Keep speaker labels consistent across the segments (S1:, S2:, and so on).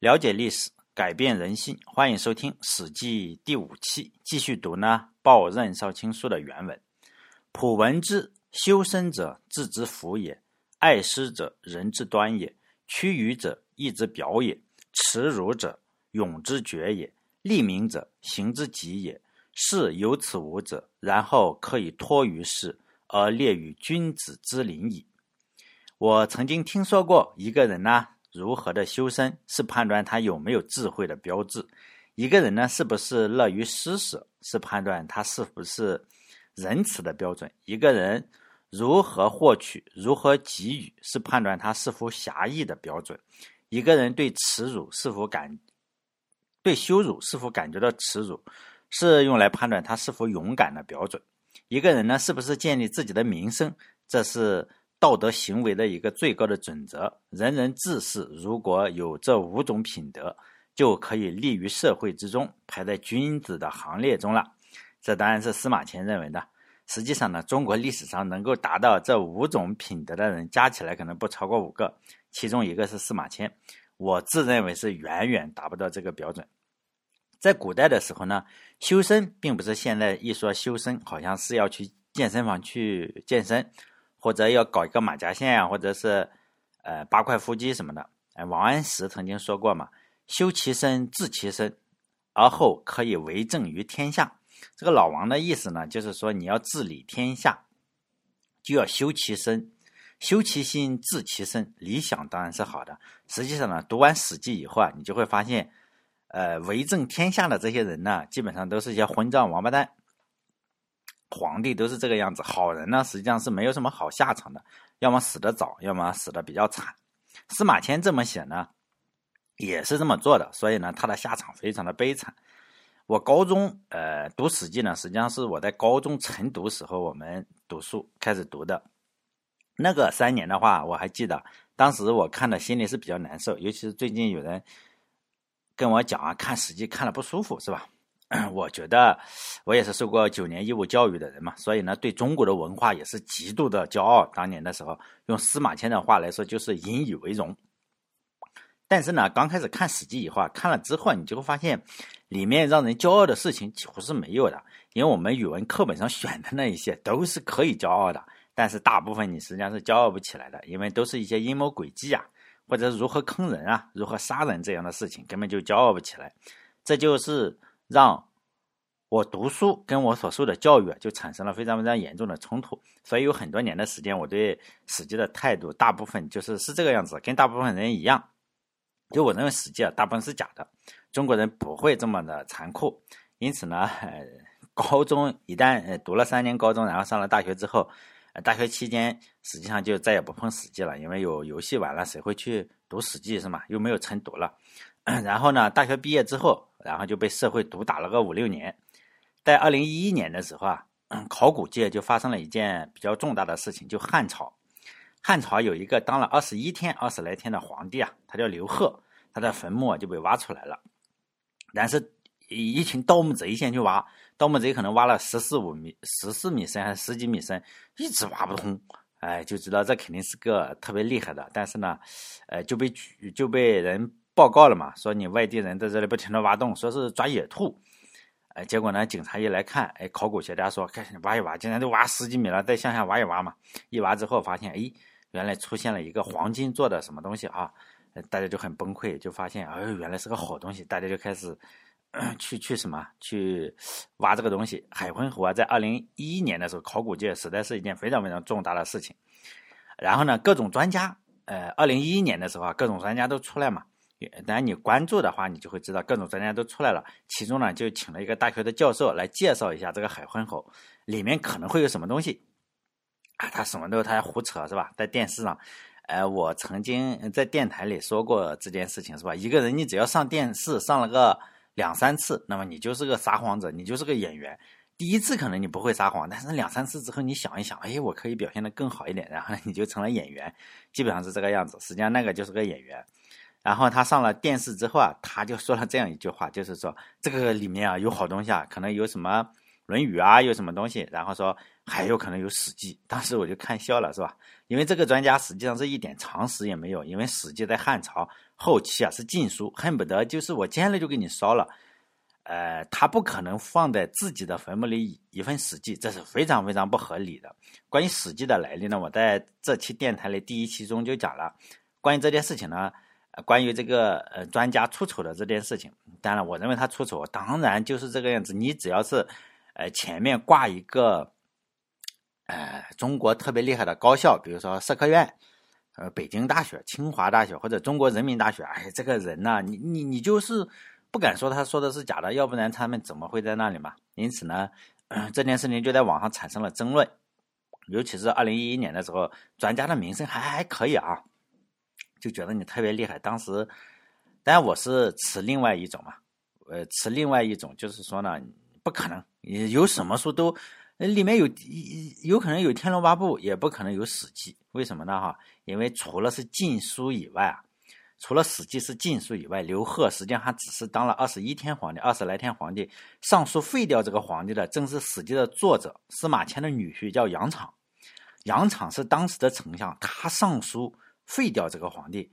S1: 了解历史，改变人性。欢迎收听《史记》第五期，继续读呢《报任少卿书》的原文。普闻之，修身者志之福也，爱师者仁之端也，屈于者义之表也，耻辱者勇之决也，利民者行之极也。是有此五者，然后可以托于世，而列于君子之林矣。我曾经听说过一个人呢。如何的修身是判断他有没有智慧的标志。一个人呢，是不是乐于施舍，是判断他是不是仁慈的标准。一个人如何获取，如何给予，是判断他是否侠义的标准。一个人对耻辱是否感，对羞辱是否感觉到耻辱，是用来判断他是否勇敢的标准。一个人呢，是不是建立自己的名声，这是。道德行为的一个最高的准则，人人自是。如果有这五种品德，就可以立于社会之中，排在君子的行列中了。这当然是司马迁认为的。实际上呢，中国历史上能够达到这五种品德的人，加起来可能不超过五个，其中一个是司马迁。我自认为是远远达不到这个标准。在古代的时候呢，修身并不是现在一说修身，好像是要去健身房去健身。或者要搞一个马甲线啊，或者是，呃，八块腹肌什么的。哎，王安石曾经说过嘛：“修其身，治其身，而后可以为政于天下。”这个老王的意思呢，就是说你要治理天下，就要修其身，修其心，治其身。理想当然是好的，实际上呢，读完《史记》以后啊，你就会发现，呃，为政天下的这些人呢，基本上都是一些混账王八蛋。皇帝都是这个样子，好人呢实际上是没有什么好下场的，要么死得早，要么死得比较惨。司马迁这么写呢，也是这么做的，所以呢他的下场非常的悲惨。我高中呃读史记呢，实际上是我在高中晨读时候我们读书开始读的，那个三年的话我还记得，当时我看的心里是比较难受，尤其是最近有人跟我讲啊，看史记看了不舒服，是吧？我觉得我也是受过九年义务教育的人嘛，所以呢，对中国的文化也是极度的骄傲。当年的时候，用司马迁的话来说，就是引以为荣。但是呢，刚开始看《史记》以后啊，看了之后，你就会发现，里面让人骄傲的事情几乎是没有的。因为我们语文课本上选的那一些都是可以骄傲的，但是大部分你实际上是骄傲不起来的，因为都是一些阴谋诡计啊，或者如何坑人啊，如何杀人这样的事情，根本就骄傲不起来。这就是。让我读书跟我所受的教育就产生了非常非常严重的冲突，所以有很多年的时间，我对《史记》的态度大部分就是是这个样子，跟大部分人一样。就我认为《史记》啊，大部分是假的，中国人不会这么的残酷。因此呢，高中一旦读了三年高中，然后上了大学之后，大学期间实际上就再也不碰《史记》了，因为有游戏玩了，谁会去读《史记》是吗？又没有晨读了。然后呢，大学毕业之后。然后就被社会毒打了个五六年，在二零一一年的时候啊，考古界就发生了一件比较重大的事情，就汉朝。汉朝有一个当了二十一天、二十来天的皇帝啊，他叫刘贺，他的坟墓就被挖出来了。但是，一群盗墓贼先去挖，盗墓贼可能挖了十四五米、十四米深还是十几米深，一直挖不通。哎，就知道这肯定是个特别厉害的。但是呢，呃，就被举就被人。报告了嘛？说你外地人在这里不停的挖洞，说是抓野兔。哎，结果呢，警察一来看，哎，考古学家说，开始挖一挖，竟然都挖十几米了，再向下挖一挖嘛。一挖之后发现，哎，原来出现了一个黄金做的什么东西啊！大家就很崩溃，就发现，哎，原来是个好东西。大家就开始 去去什么去挖这个东西。海昏侯啊，在二零一一年的时候，考古界实在是一件非常非常重大的事情。然后呢，各种专家，呃，二零一一年的时候啊，各种专家都出来嘛。当然，你关注的话，你就会知道各种专家都出来了。其中呢，就请了一个大学的教授来介绍一下这个海昏侯里面可能会有什么东西啊？他什么都他胡扯是吧？在电视上，呃，我曾经在电台里说过这件事情是吧？一个人你只要上电视上了个两三次，那么你就是个撒谎者，你就是个演员。第一次可能你不会撒谎，但是两三次之后你想一想，哎，我可以表现的更好一点，然后呢你就成了演员，基本上是这个样子。实际上那个就是个演员。然后他上了电视之后啊，他就说了这样一句话，就是说这个里面啊有好东西啊，可能有什么《论语》啊，有什么东西，然后说还有可能有《史记》。当时我就看笑了，是吧？因为这个专家实际上是一点常识也没有，因为《史记》在汉朝后期啊是禁书，恨不得就是我见了就给你烧了。呃，他不可能放在自己的坟墓里一份《史记》，这是非常非常不合理的。关于《史记》的来历呢，我在这期电台的第一期中就讲了。关于这件事情呢，关于这个呃专家出丑的这件事情，当然我认为他出丑，当然就是这个样子。你只要是呃前面挂一个呃中国特别厉害的高校，比如说社科院、呃北京大学、清华大学或者中国人民大学，哎，这个人呢，你你你就是。不敢说他说的是假的，要不然他们怎么会在那里嘛？因此呢，这件事情就在网上产生了争论。尤其是二零一一年的时候，专家的名声还还可以啊，就觉得你特别厉害。当时，但我是持另外一种嘛，呃，持另外一种就是说呢，不可能有什么书都里面有有可能有《天龙八部》，也不可能有《史记》。为什么呢？哈，因为除了是禁书以外啊。除了《史记》是禁书以外，刘贺实际上还只是当了二十一天皇帝，二十来天皇帝。上书废掉这个皇帝的，正是《史记》的作者司马迁的女婿，叫杨敞。杨敞是当时的丞相，他上书废掉这个皇帝。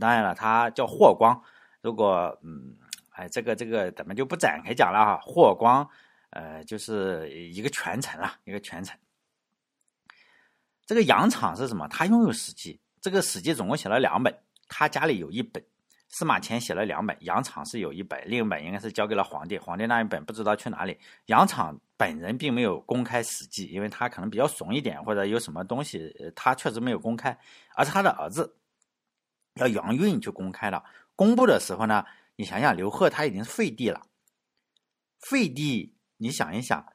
S1: 当然了，他叫霍光。如果嗯，哎，这个这个咱们就不展开讲了哈。霍光，呃，就是一个权臣了，一个权臣。这个杨敞是什么？他拥有《史记》，这个《史记》总共写了两本。他家里有一本，司马迁写了两本，杨敞是有一本，另一本应该是交给了皇帝，皇帝那一本不知道去哪里。杨敞本人并没有公开《史记》，因为他可能比较怂一点，或者有什么东西，他确实没有公开，而是他的儿子叫杨运去公开了。公布的时候呢，你想想，刘贺他已经是废帝了，废帝，你想一想，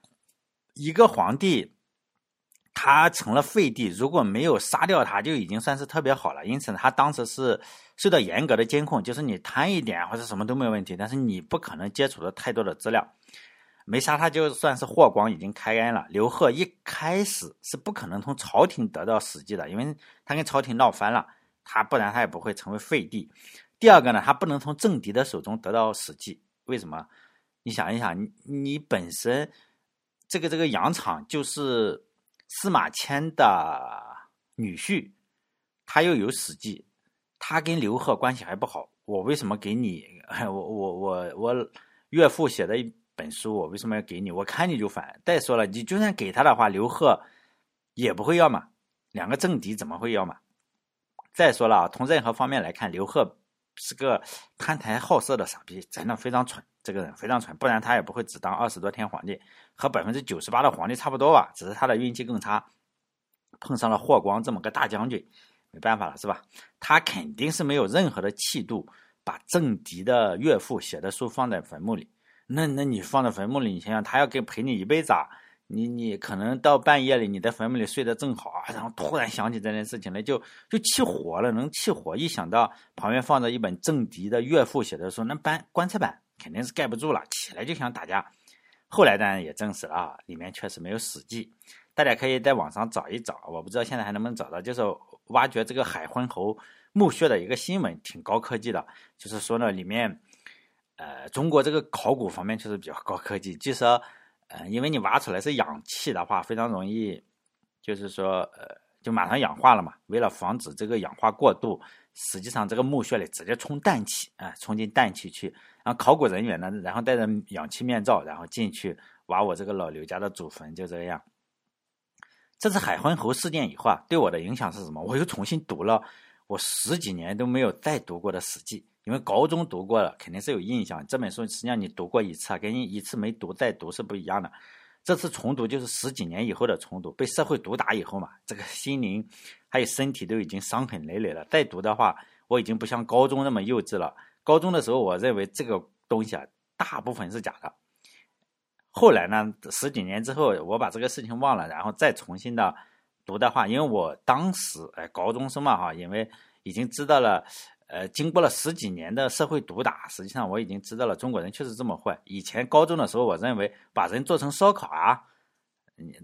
S1: 一个皇帝。他成了废帝，如果没有杀掉他，就已经算是特别好了。因此，他当时是受到严格的监控，就是你贪一点或者什么都没有问题，但是你不可能接触的太多的资料。没杀他，就算是霍光已经开恩了。刘贺一开始是不可能从朝廷得到史记的，因为他跟朝廷闹翻了，他不然他也不会成为废帝。第二个呢，他不能从政敌的手中得到史记，为什么？你想一想，你本身这个这个羊场就是。司马迁的女婿，他又有《史记》，他跟刘贺关系还不好。我为什么给你？我我我我岳父写的一本书，我为什么要给你？我看你就烦。再说了，你就算给他的话，刘贺也不会要嘛。两个政敌怎么会要嘛？再说了，从任何方面来看，刘贺是个贪财好色的傻逼，真的非常蠢。这个人非常蠢，不然他也不会只当二十多天皇帝，和百分之九十八的皇帝差不多吧。只是他的运气更差，碰上了霍光这么个大将军，没办法了，是吧？他肯定是没有任何的气度，把政敌的岳父写的书放在坟墓里。那那你放在坟墓里，你想想，他要给陪你一辈子啊！你你可能到半夜里，你在坟墓里睡得正好啊，然后突然想起这件事情来，就就气火了，能气火。一想到旁边放着一本政敌的岳父写的书，那搬棺材板。肯定是盖不住了，起来就想打架。后来当然也证实了啊，里面确实没有《史记》。大家可以在网上找一找，我不知道现在还能不能找到，就是挖掘这个海昏侯墓穴的一个新闻，挺高科技的。就是说呢，里面，呃，中国这个考古方面确实比较高科技。据说，呃，因为你挖出来是氧气的话，非常容易，就是说，呃，就马上氧化了嘛。为了防止这个氧化过度，实际上这个墓穴里直接充氮气，啊，充进氮气去。然后考古人员呢，然后戴着氧气面罩，然后进去挖我这个老刘家的祖坟，就这样。这次海昏侯事件以后啊，对我的影响是什么？我又重新读了我十几年都没有再读过的《史记》，因为高中读过了，肯定是有印象。这本书实际上你读过一次啊，跟你一次没读再读是不一样的。这次重读就是十几年以后的重读，被社会毒打以后嘛，这个心灵还有身体都已经伤痕累累了。再读的话，我已经不像高中那么幼稚了。高中的时候，我认为这个东西啊，大部分是假的。后来呢，十几年之后，我把这个事情忘了，然后再重新的读的话，因为我当时哎，高中生嘛哈，因为已经知道了，呃，经过了十几年的社会毒打，实际上我已经知道了中国人确实这么坏。以前高中的时候，我认为把人做成烧烤啊，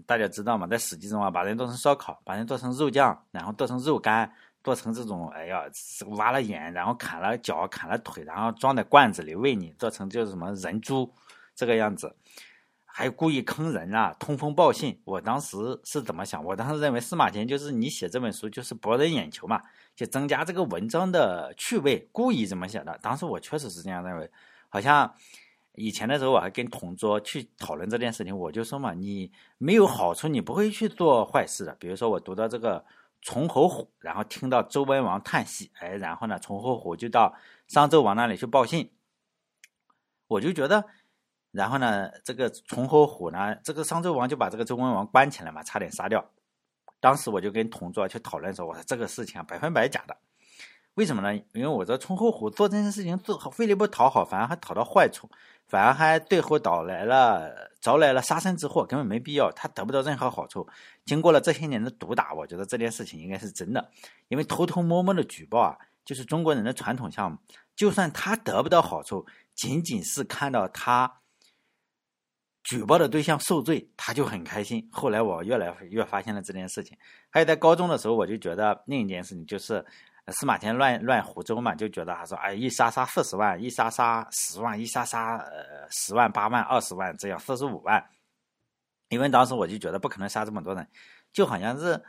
S1: 大家知道吗？在史记中啊，把人做成烧烤，把人做成肉酱，然后做成肉干。做成这种，哎呀，挖了眼，然后砍了脚，砍了腿，然后装在罐子里喂你，做成就是什么人猪这个样子，还故意坑人啊，通风报信。我当时是怎么想？我当时认为司马迁就是你写这本书就是博人眼球嘛，就增加这个文章的趣味，故意这么写的。当时我确实是这样认为。好像以前的时候，我还跟同桌去讨论这件事情，我就说嘛，你没有好处，你不会去做坏事的。比如说，我读到这个崇侯虎，然后听到周文王叹息，哎，然后呢，崇侯虎就到商纣王那里去报信，我就觉得。然后呢，这个崇侯虎呢，这个商纣王就把这个周文王关起来嘛，差点杀掉。当时我就跟同桌去讨论说，我说这个事情，百分百假的。为什么呢？因为我这崇侯虎做这件事情做费力不讨好，反而还讨到坏处，反而还最后导来了招来了杀身之祸，根本没必要，他得不到任何好处。经过了这些年的毒打，我觉得这件事情应该是真的。因为偷偷摸摸的举报啊，就是中国人的传统项目，就算他得不到好处，仅仅是看到他。举报的对象受罪，他就很开心。后来我越来越发现了这件事情。还有在高中的时候，我就觉得另一件事情就是司马迁乱乱湖州嘛，就觉得他说哎，一杀杀四十万，一杀杀十万，一杀杀呃十万八万二十万这样四十五万。因为当时我就觉得不可能杀这么多人，就好像是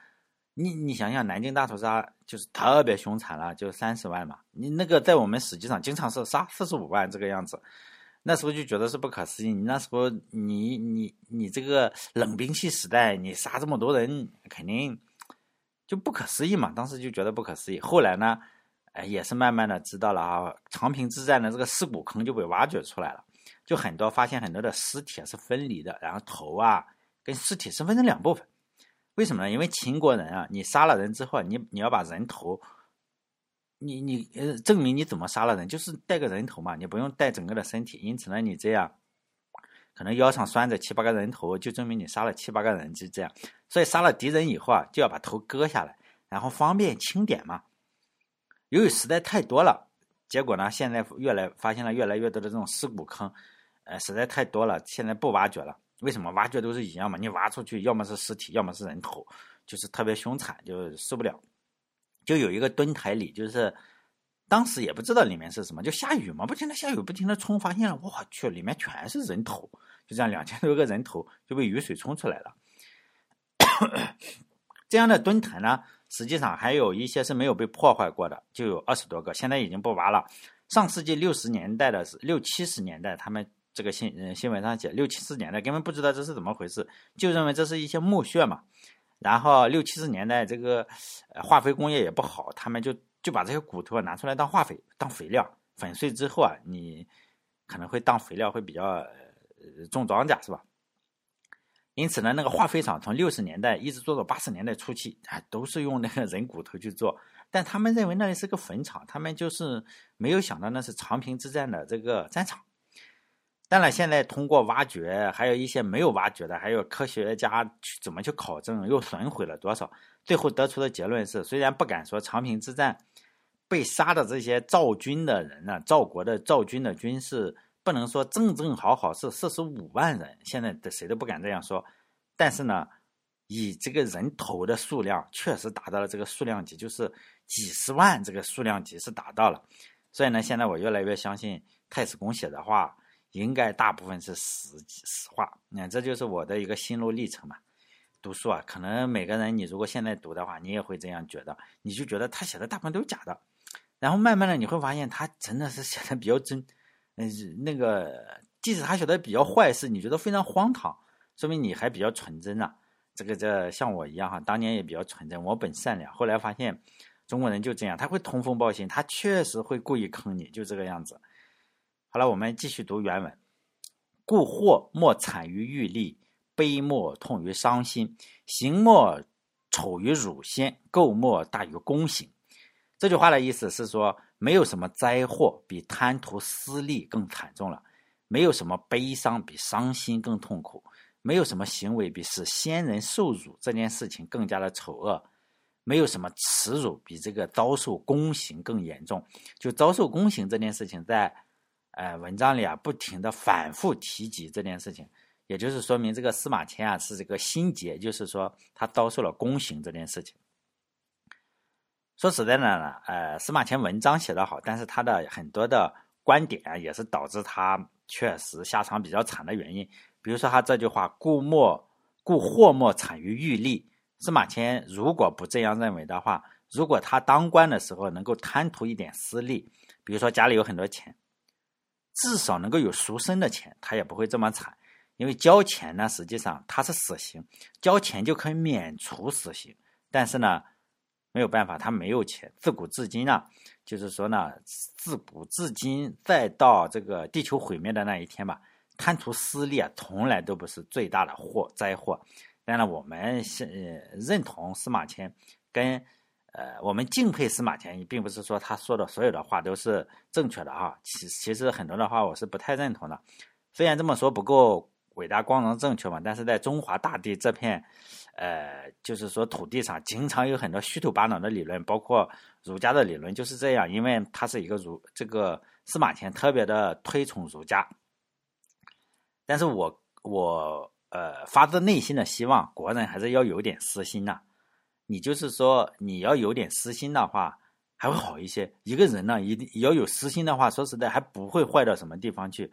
S1: 你你想想南京大屠杀就是特别凶残了，就三十万嘛。你那个在我们史记上经常是杀四十五万这个样子。那时候就觉得是不可思议。你那时候，你你你这个冷兵器时代，你杀这么多人，肯定就不可思议嘛。当时就觉得不可思议。后来呢，哎，也是慢慢的知道了啊。长平之战的这个尸骨坑就被挖掘出来了，就很多发现很多的尸体是分离的，然后头啊跟尸体是分成两部分。为什么呢？因为秦国人啊，你杀了人之后，你你要把人头。你你呃，证明你怎么杀了人，就是带个人头嘛，你不用带整个的身体。因此呢，你这样可能腰上拴着七八个人头，就证明你杀了七八个人，就这样。所以杀了敌人以后啊，就要把头割下来，然后方便清点嘛。由于实在太多了，结果呢，现在越来发现了越来越多的这种尸骨坑，呃，实在太多了，现在不挖掘了。为什么挖掘都是一样嘛？你挖出去，要么是尸体，要么是人头，就是特别凶残，就受不了。就有一个墩台里，就是当时也不知道里面是什么，就下雨嘛，不停的下雨，不停的冲，发现了，我去，里面全是人头，就这样两千多个人头就被雨水冲出来了。这样的墩台呢，实际上还有一些是没有被破坏过的，就有二十多个，现在已经不挖了。上世纪六十年代的是六七十年代，他们这个新新闻上写六七十年代根本不知道这是怎么回事，就认为这是一些墓穴嘛。然后六七十年代，这个化肥工业也不好，他们就就把这些骨头拿出来当化肥、当肥料，粉碎之后啊，你可能会当肥料，会比较种庄稼，是吧？因此呢，那个化肥厂从六十年代一直做到八十年代初期，啊，都是用那个人骨头去做，但他们认为那里是个坟场，他们就是没有想到那是长平之战的这个战场。当然，现在通过挖掘，还有一些没有挖掘的，还有科学家去怎么去考证，又损毁了多少？最后得出的结论是：虽然不敢说长平之战被杀的这些赵军的人呢，赵国的赵军的军士不能说正正好好是四十五万人，现在的谁都不敢这样说。但是呢，以这个人头的数量，确实达到了这个数量级，就是几十万这个数量级是达到了。所以呢，现在我越来越相信太史公写的话。应该大部分是实实话，那这就是我的一个心路历程嘛。读书啊，可能每个人你如果现在读的话，你也会这样觉得，你就觉得他写的大部分都是假的。然后慢慢的你会发现他真的是写的比较真，嗯，那个即使他写的比较坏事，你觉得非常荒唐，说明你还比较纯真啊。这个这像我一样哈，当年也比较纯真，我本善良。后来发现中国人就这样，他会通风报信，他确实会故意坑你，就这个样子。好了，我们继续读原文。故祸莫惨于欲利，悲莫痛于伤心，行莫丑于辱先，垢莫大于公行。这句话的意思是说，没有什么灾祸比贪图私利更惨重了，没有什么悲伤比伤心更痛苦，没有什么行为比使先人受辱这件事情更加的丑恶，没有什么耻辱比这个遭受宫刑更严重。就遭受宫刑这件事情，在呃，文章里啊，不停的反复提及这件事情，也就是说明这个司马迁啊是这个心结，就是说他遭受了宫刑这件事情。说实在的呢，呃，司马迁文章写得好，但是他的很多的观点啊，也是导致他确实下场比较惨的原因。比如说他这句话“故莫故祸莫产于欲利”，司马迁如果不这样认为的话，如果他当官的时候能够贪图一点私利，比如说家里有很多钱，至少能够有赎身的钱，他也不会这么惨。因为交钱呢，实际上他是死刑，交钱就可以免除死刑。但是呢，没有办法，他没有钱。自古至今呢，就是说呢，自古至今再到这个地球毁灭的那一天吧，贪图私利啊，从来都不是最大的祸灾祸。当然，我们是认同司马迁，跟呃，我们敬佩司马迁，并不是说他说的所有的话都是正确的啊。其其实很多的话我是不太认同的，虽然这么说不够。伟大、光荣、正确嘛？但是在中华大地这片，呃，就是说土地上，经常有很多虚头巴脑的理论，包括儒家的理论就是这样。因为他是一个儒，这个司马迁特别的推崇儒家。但是我我呃发自内心的希望，国人还是要有点私心呐。你就是说你要有点私心的话，还会好一些。一个人呢，一定要有私心的话，说实在还不会坏到什么地方去。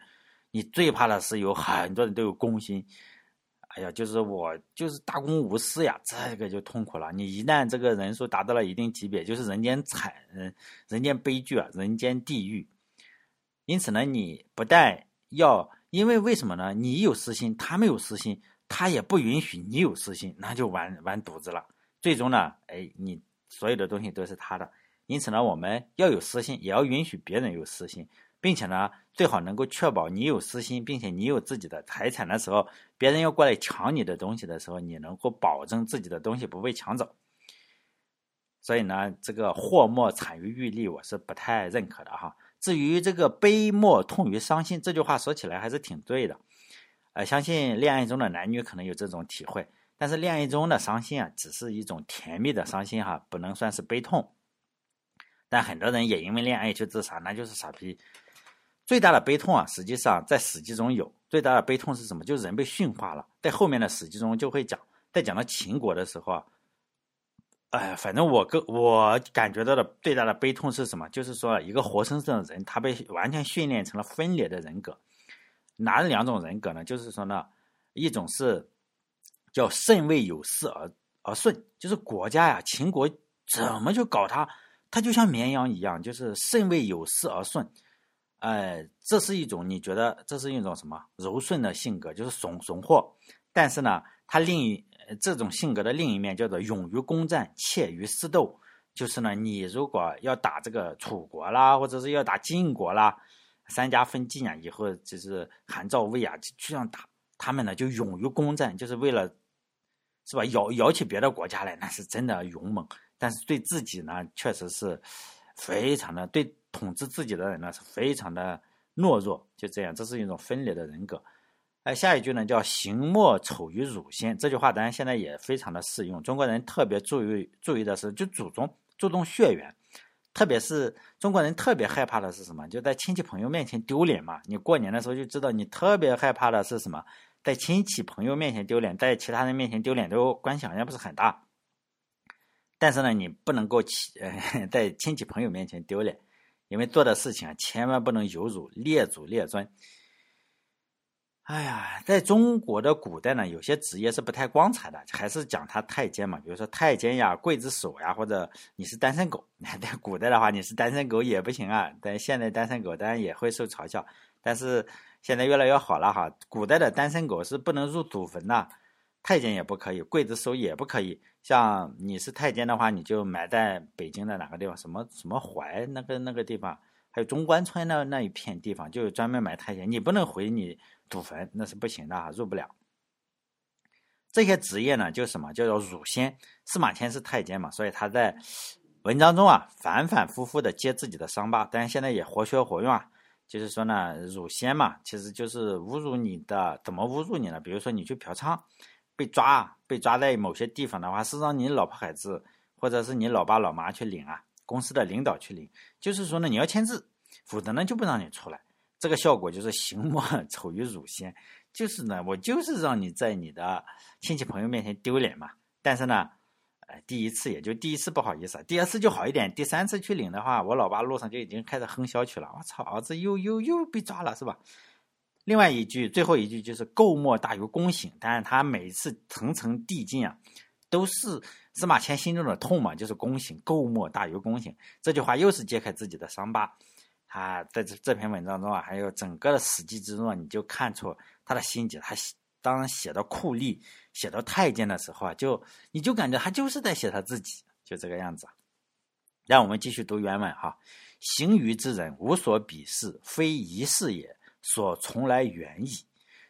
S1: 你最怕的是有很多人都有公心，哎呀，就是我就是大公无私呀，这个就痛苦了。你一旦这个人数达到了一定级别，就是人间惨，人间悲剧啊，人间地狱。因此呢，你不但要，因为为什么呢？你有私心，他没有私心，他也不允许你有私心，那就完完犊子了。最终呢，哎，你所有的东西都是他的。因此呢，我们要有私心，也要允许别人有私心。并且呢，最好能够确保你有私心，并且你有自己的财产的时候，别人要过来抢你的东西的时候，你能够保证自己的东西不被抢走。所以呢，这个祸莫产于欲利，我是不太认可的哈。至于这个悲莫痛于伤心这句话说起来还是挺对的，呃，相信恋爱中的男女可能有这种体会，但是恋爱中的伤心啊，只是一种甜蜜的伤心哈，不能算是悲痛。但很多人也因为恋爱去自杀，那就是傻逼。最大的悲痛啊，实际上在《史记》中有。最大的悲痛是什么？就是人被驯化了。在后面的《史记》中就会讲，在讲到秦国的时候啊，哎，反正我个我感觉到的最大的悲痛是什么？就是说，一个活生生的人，他被完全训练成了分裂的人格。哪两种人格呢？就是说呢，一种是叫肾为有事而而顺，就是国家呀，秦国怎么就搞他？他就像绵羊一样，就是肾为有事而顺。哎，这是一种你觉得这是一种什么柔顺的性格，就是怂怂货。但是呢，他另一这种性格的另一面叫做勇于攻战，怯于私斗。就是呢，你如果要打这个楚国啦，或者是要打晋国啦，三家分晋啊，以后就是韩赵魏啊，就这样打，他们呢就勇于攻战，就是为了是吧？摇摇起别的国家来，那是真的勇猛。但是对自己呢，确实是非常的对。统治自己的人呢是非常的懦弱，就这样，这是一种分裂的人格。哎，下一句呢叫“行莫丑于乳先”，这句话当然现在也非常的适用。中国人特别注意注意的是，就注重注重血缘，特别是中国人特别害怕的是什么？就在亲戚朋友面前丢脸嘛。你过年的时候就知道，你特别害怕的是什么？在亲戚朋友面前丢脸，在其他人面前丢脸都关系好像不是很大。但是呢，你不能够在亲戚朋友面前丢脸。因为做的事情啊，千万不能有辱列祖列宗。哎呀，在中国的古代呢，有些职业是不太光彩的，还是讲他太监嘛，比如说太监呀、刽子手呀，或者你是单身狗。在古代的话，你是单身狗也不行啊。但现在单身狗当然也会受嘲笑，但是现在越来越好了哈。古代的单身狗是不能入祖坟的，太监也不可以，刽子手也不可以。像你是太监的话，你就埋在北京的哪个地方？什么什么怀那个那个地方，还有中关村那那一片地方，就专门埋太监。你不能回你祖坟，那是不行的啊，入不了。这些职业呢，就什么叫做乳仙？司马迁是太监嘛，所以他在文章中啊，反反复复的揭自己的伤疤。但是现在也活学活用啊，就是说呢，乳仙嘛，其实就是侮辱你的，怎么侮辱你呢？比如说你去嫖娼。被抓，被抓在某些地方的话，是让你老婆孩子或者是你老爸老妈去领啊，公司的领导去领，就是说呢，你要签字，否则呢就不让你出来。这个效果就是行莫 丑于乳仙，就是呢，我就是让你在你的亲戚朋友面前丢脸嘛。但是呢，呃，第一次也就第一次不好意思，第二次就好一点，第三次去领的话，我老爸路上就已经开始哼小曲了。我操，儿子又又又被抓了，是吧？另外一句，最后一句就是“垢莫大于公省”，但是他每一次层层递进啊，都是司马迁心中的痛嘛，就是公省，垢莫大于公省。这句话又是揭开自己的伤疤。他在这这篇文章中啊，还有整个的《史记》之中啊，你就看出他的心结。他当写到酷吏、写到太监的时候啊，就你就感觉他就是在写他自己，就这个样子。让我们继续读原文哈：“行于之人，无所鄙视，非一事也。”所从来远矣。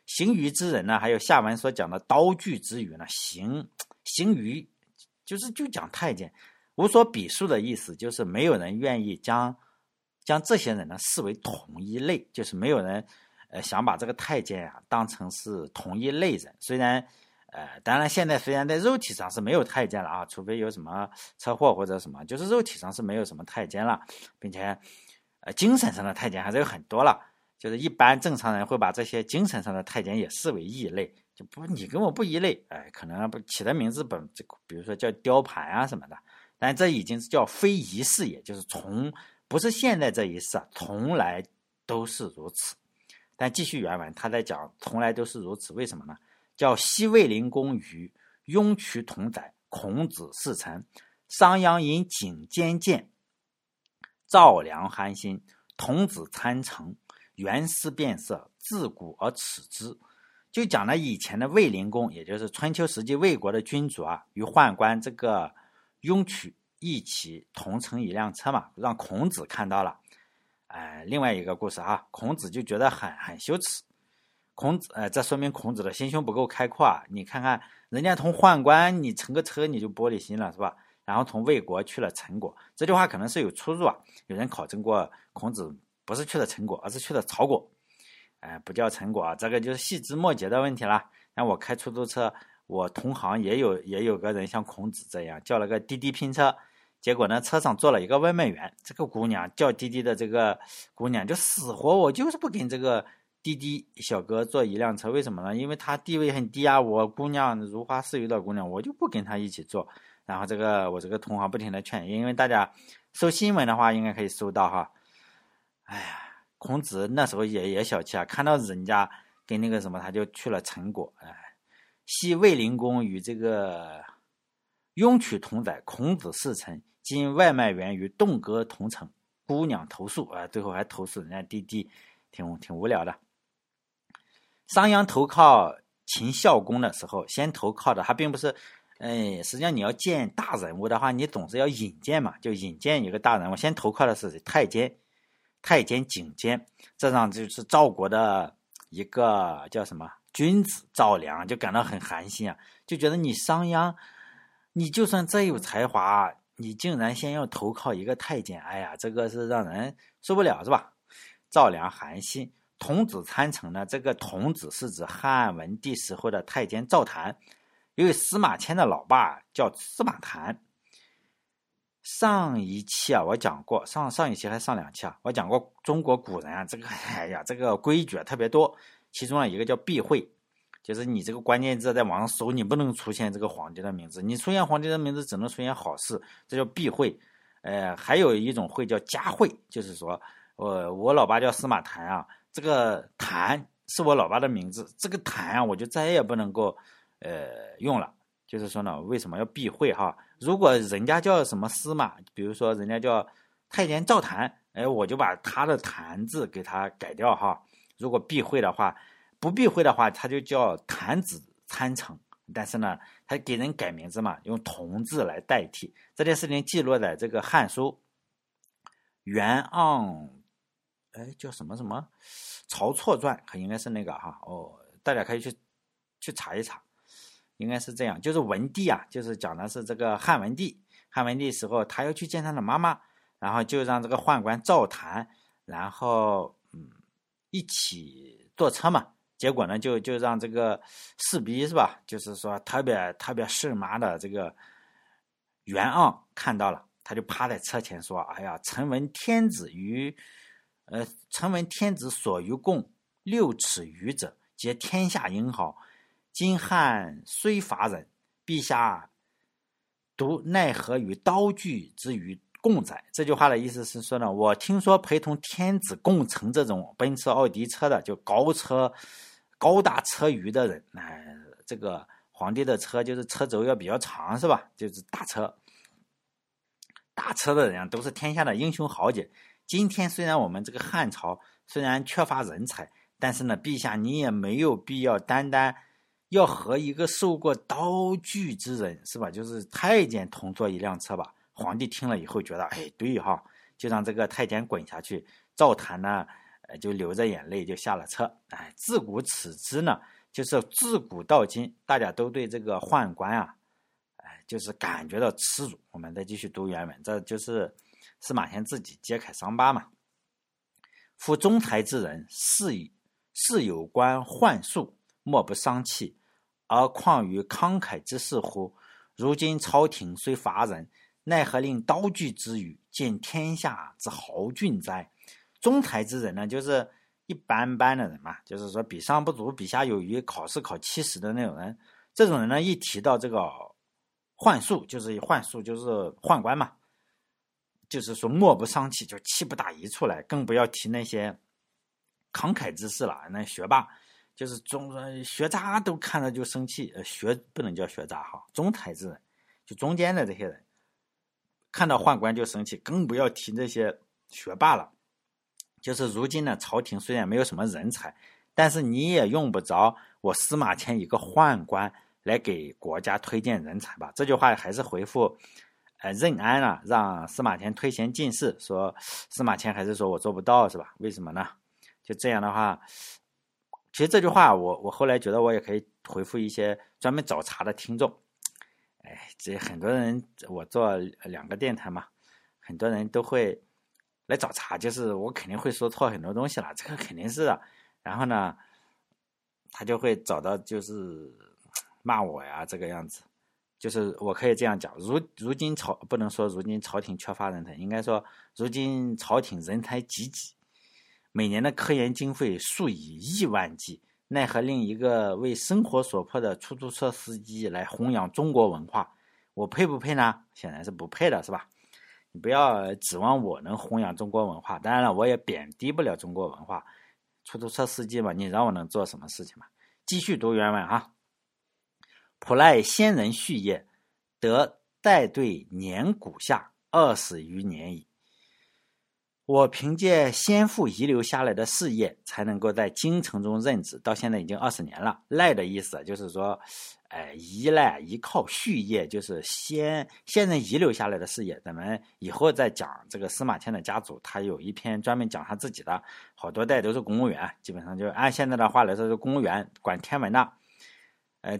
S1: 行于之人呢，还有下文所讲的刀具之语呢。行行于就是就讲太监，无所鄙视的意思，就是没有人愿意将将这些人呢视为同一类，就是没有人呃想把这个太监啊当成是同一类人。虽然呃，当然现在虽然在肉体上是没有太监了啊，除非有什么车祸或者什么，就是肉体上是没有什么太监了，并且呃精神上的太监还是有很多了。就是一般正常人会把这些精神上的太监也视为异类，就不你跟我不一类，哎，可能不起的名字本，比如说叫雕盘啊什么的，但这已经是叫非一世，也就是从不是现在这一世啊，从来都是如此。但继续原文，他在讲从来都是如此，为什么呢？叫西魏灵公与雍渠同载，孔子侍臣，商鞅引颈坚见，赵良寒心，童子参乘。原思变色，自古而耻之。就讲了以前的魏灵公，也就是春秋时期魏国的君主啊，与宦官这个雍渠一起同乘一辆车嘛，让孔子看到了。哎，另外一个故事啊，孔子就觉得很很羞耻。孔子，呃，这说明孔子的心胸不够开阔啊。你看看人家从宦官你乘个车你就玻璃心了是吧？然后从魏国去了陈国，这句话可能是有出入啊。有人考证过孔子。不是去的陈国，而是去的曹国，哎，不叫陈国啊，这个就是细枝末节的问题了。那我开出租车，我同行也有也有个人像孔子这样叫了个滴滴拼车，结果呢，车上坐了一个外卖员，这个姑娘叫滴滴的这个姑娘就死活我就是不跟这个滴滴小哥坐一辆车，为什么呢？因为他地位很低啊，我姑娘如花似玉的姑娘，我就不跟他一起坐。然后这个我这个同行不停的劝，因为大家搜新闻的话，应该可以搜到哈。哎呀，孔子那时候也也小气啊，看到人家跟那个什么，他就去了陈国。哎，昔卫灵公与这个雍渠同载，孔子侍臣，今外卖员与栋哥同乘，姑娘投诉啊，最后还投诉人家滴滴，挺挺无聊的。商鞅投靠秦孝公的时候，先投靠的他并不是，哎，实际上你要见大人物的话，你总是要引荐嘛，就引荐一个大人物，先投靠的是太监。太监景监，这让就是赵国的一个叫什么君子赵良就感到很寒心啊，就觉得你商鞅，你就算再有才华，你竟然先要投靠一个太监，哎呀，这个是让人受不了，是吧？赵良寒心，童子参乘呢？这个童子是指汉文帝时候的太监赵谭，因为司马迁的老爸叫司马谈。上一期啊，我讲过上上一期还上两期啊，我讲过中国古人啊，这个哎呀，这个规矩啊特别多，其中啊一个叫避讳，就是你这个关键字在网上搜，你不能出现这个皇帝的名字，你出现皇帝的名字只能出现好事，这叫避讳。呃，还有一种讳叫加讳，就是说我我老爸叫司马谈啊，这个谈是我老爸的名字，这个谈啊我就再也不能够呃用了。就是说呢，为什么要避讳哈？如果人家叫什么司马，比如说人家叫太监赵谭，哎，我就把他的谭字给他改掉哈。如果避讳的话，不避讳的话，他就叫谭子参成。但是呢，他给人改名字嘛，用同字来代替。这件事情记录在这个《汉书·袁盎》，哎，叫什么什么《曹错传》，可应该是那个哈。哦，大家可以去去查一查。应该是这样，就是文帝啊，就是讲的是这个汉文帝。汉文帝时候，他要去见他的妈妈，然后就让这个宦官赵谈，然后嗯一起坐车嘛。结果呢，就就让这个侍婢是吧，就是说特别特别事麻的这个袁盎看到了，他就趴在车前说：“哎呀，臣闻天子于呃，臣闻天子所于贡六尺余者，皆天下英豪。”今汉虽伐人，陛下独奈何于刀具之于共载。这句话的意思是说呢，我听说陪同天子共乘这种奔驰、奥迪车的，就高车、高大车余的人，哎，这个皇帝的车就是车轴要比较长，是吧？就是大车。大车的人啊，都是天下的英雄豪杰。今天虽然我们这个汉朝虽然缺乏人才，但是呢，陛下你也没有必要单单要和一个受过刀具之人是吧？就是太监同坐一辆车吧？皇帝听了以后觉得，哎，对哈，就让这个太监滚下去。赵谭呢，哎，就流着眼泪就下了车。哎，自古此之呢，就是自古到今，大家都对这个宦官啊。哎就是感觉到耻辱。我们再继续读原文，这就是司马迁自己揭开伤疤嘛。夫中才之人，事以事有关宦术，莫不伤气，而况于慷慨之事乎？如今朝廷虽乏人，奈何令刀具之语，见天下之豪俊哉？中才之人呢，就是一般般的人嘛，就是说比上不足，比下有余，考试考七十的那种人。这种人呢，一提到这个。幻术就是幻术，就是宦官嘛，就是说莫不伤气，就气不打一处来，更不要提那些慷慨之士了。那学霸就是中学渣都看着就生气，呃，学不能叫学渣哈，中才之人就中间的这些人看到宦官就生气，更不要提那些学霸了。就是如今呢，朝廷虽然没有什么人才，但是你也用不着我司马迁一个宦官。来给国家推荐人才吧。这句话还是回复，呃，任安啊，让司马迁推贤进士，说司马迁还是说我做不到，是吧？为什么呢？就这样的话，其实这句话我我后来觉得我也可以回复一些专门找茬的听众。哎，这很多人我做两个电台嘛，很多人都会来找茬，就是我肯定会说错很多东西了，这个肯定是的。然后呢，他就会找到就是。骂我呀，这个样子，就是我可以这样讲：如如今朝不能说如今朝廷缺乏人才，应该说如今朝廷人才济济，每年的科研经费数以亿万计，奈何令一个为生活所迫的出租车司机来弘扬中国文化？我配不配呢？显然是不配的，是吧？你不要指望我能弘扬中国文化，当然了，我也贬低不了中国文化。出租车司机嘛，你让我能做什么事情嘛？继续读原文啊。普赖先人序业，得代对年谷下二十余年矣。我凭借先父遗留下来的事业，才能够在京城中任职，到现在已经二十年了。赖的意思就是说，哎，依赖依靠序业，就是先先人遗留下来的事业。咱们以后再讲这个司马迁的家族，他有一篇专门讲他自己的，好多代都是公务员，基本上就按现在的话来说是公务员，管天文的，呃。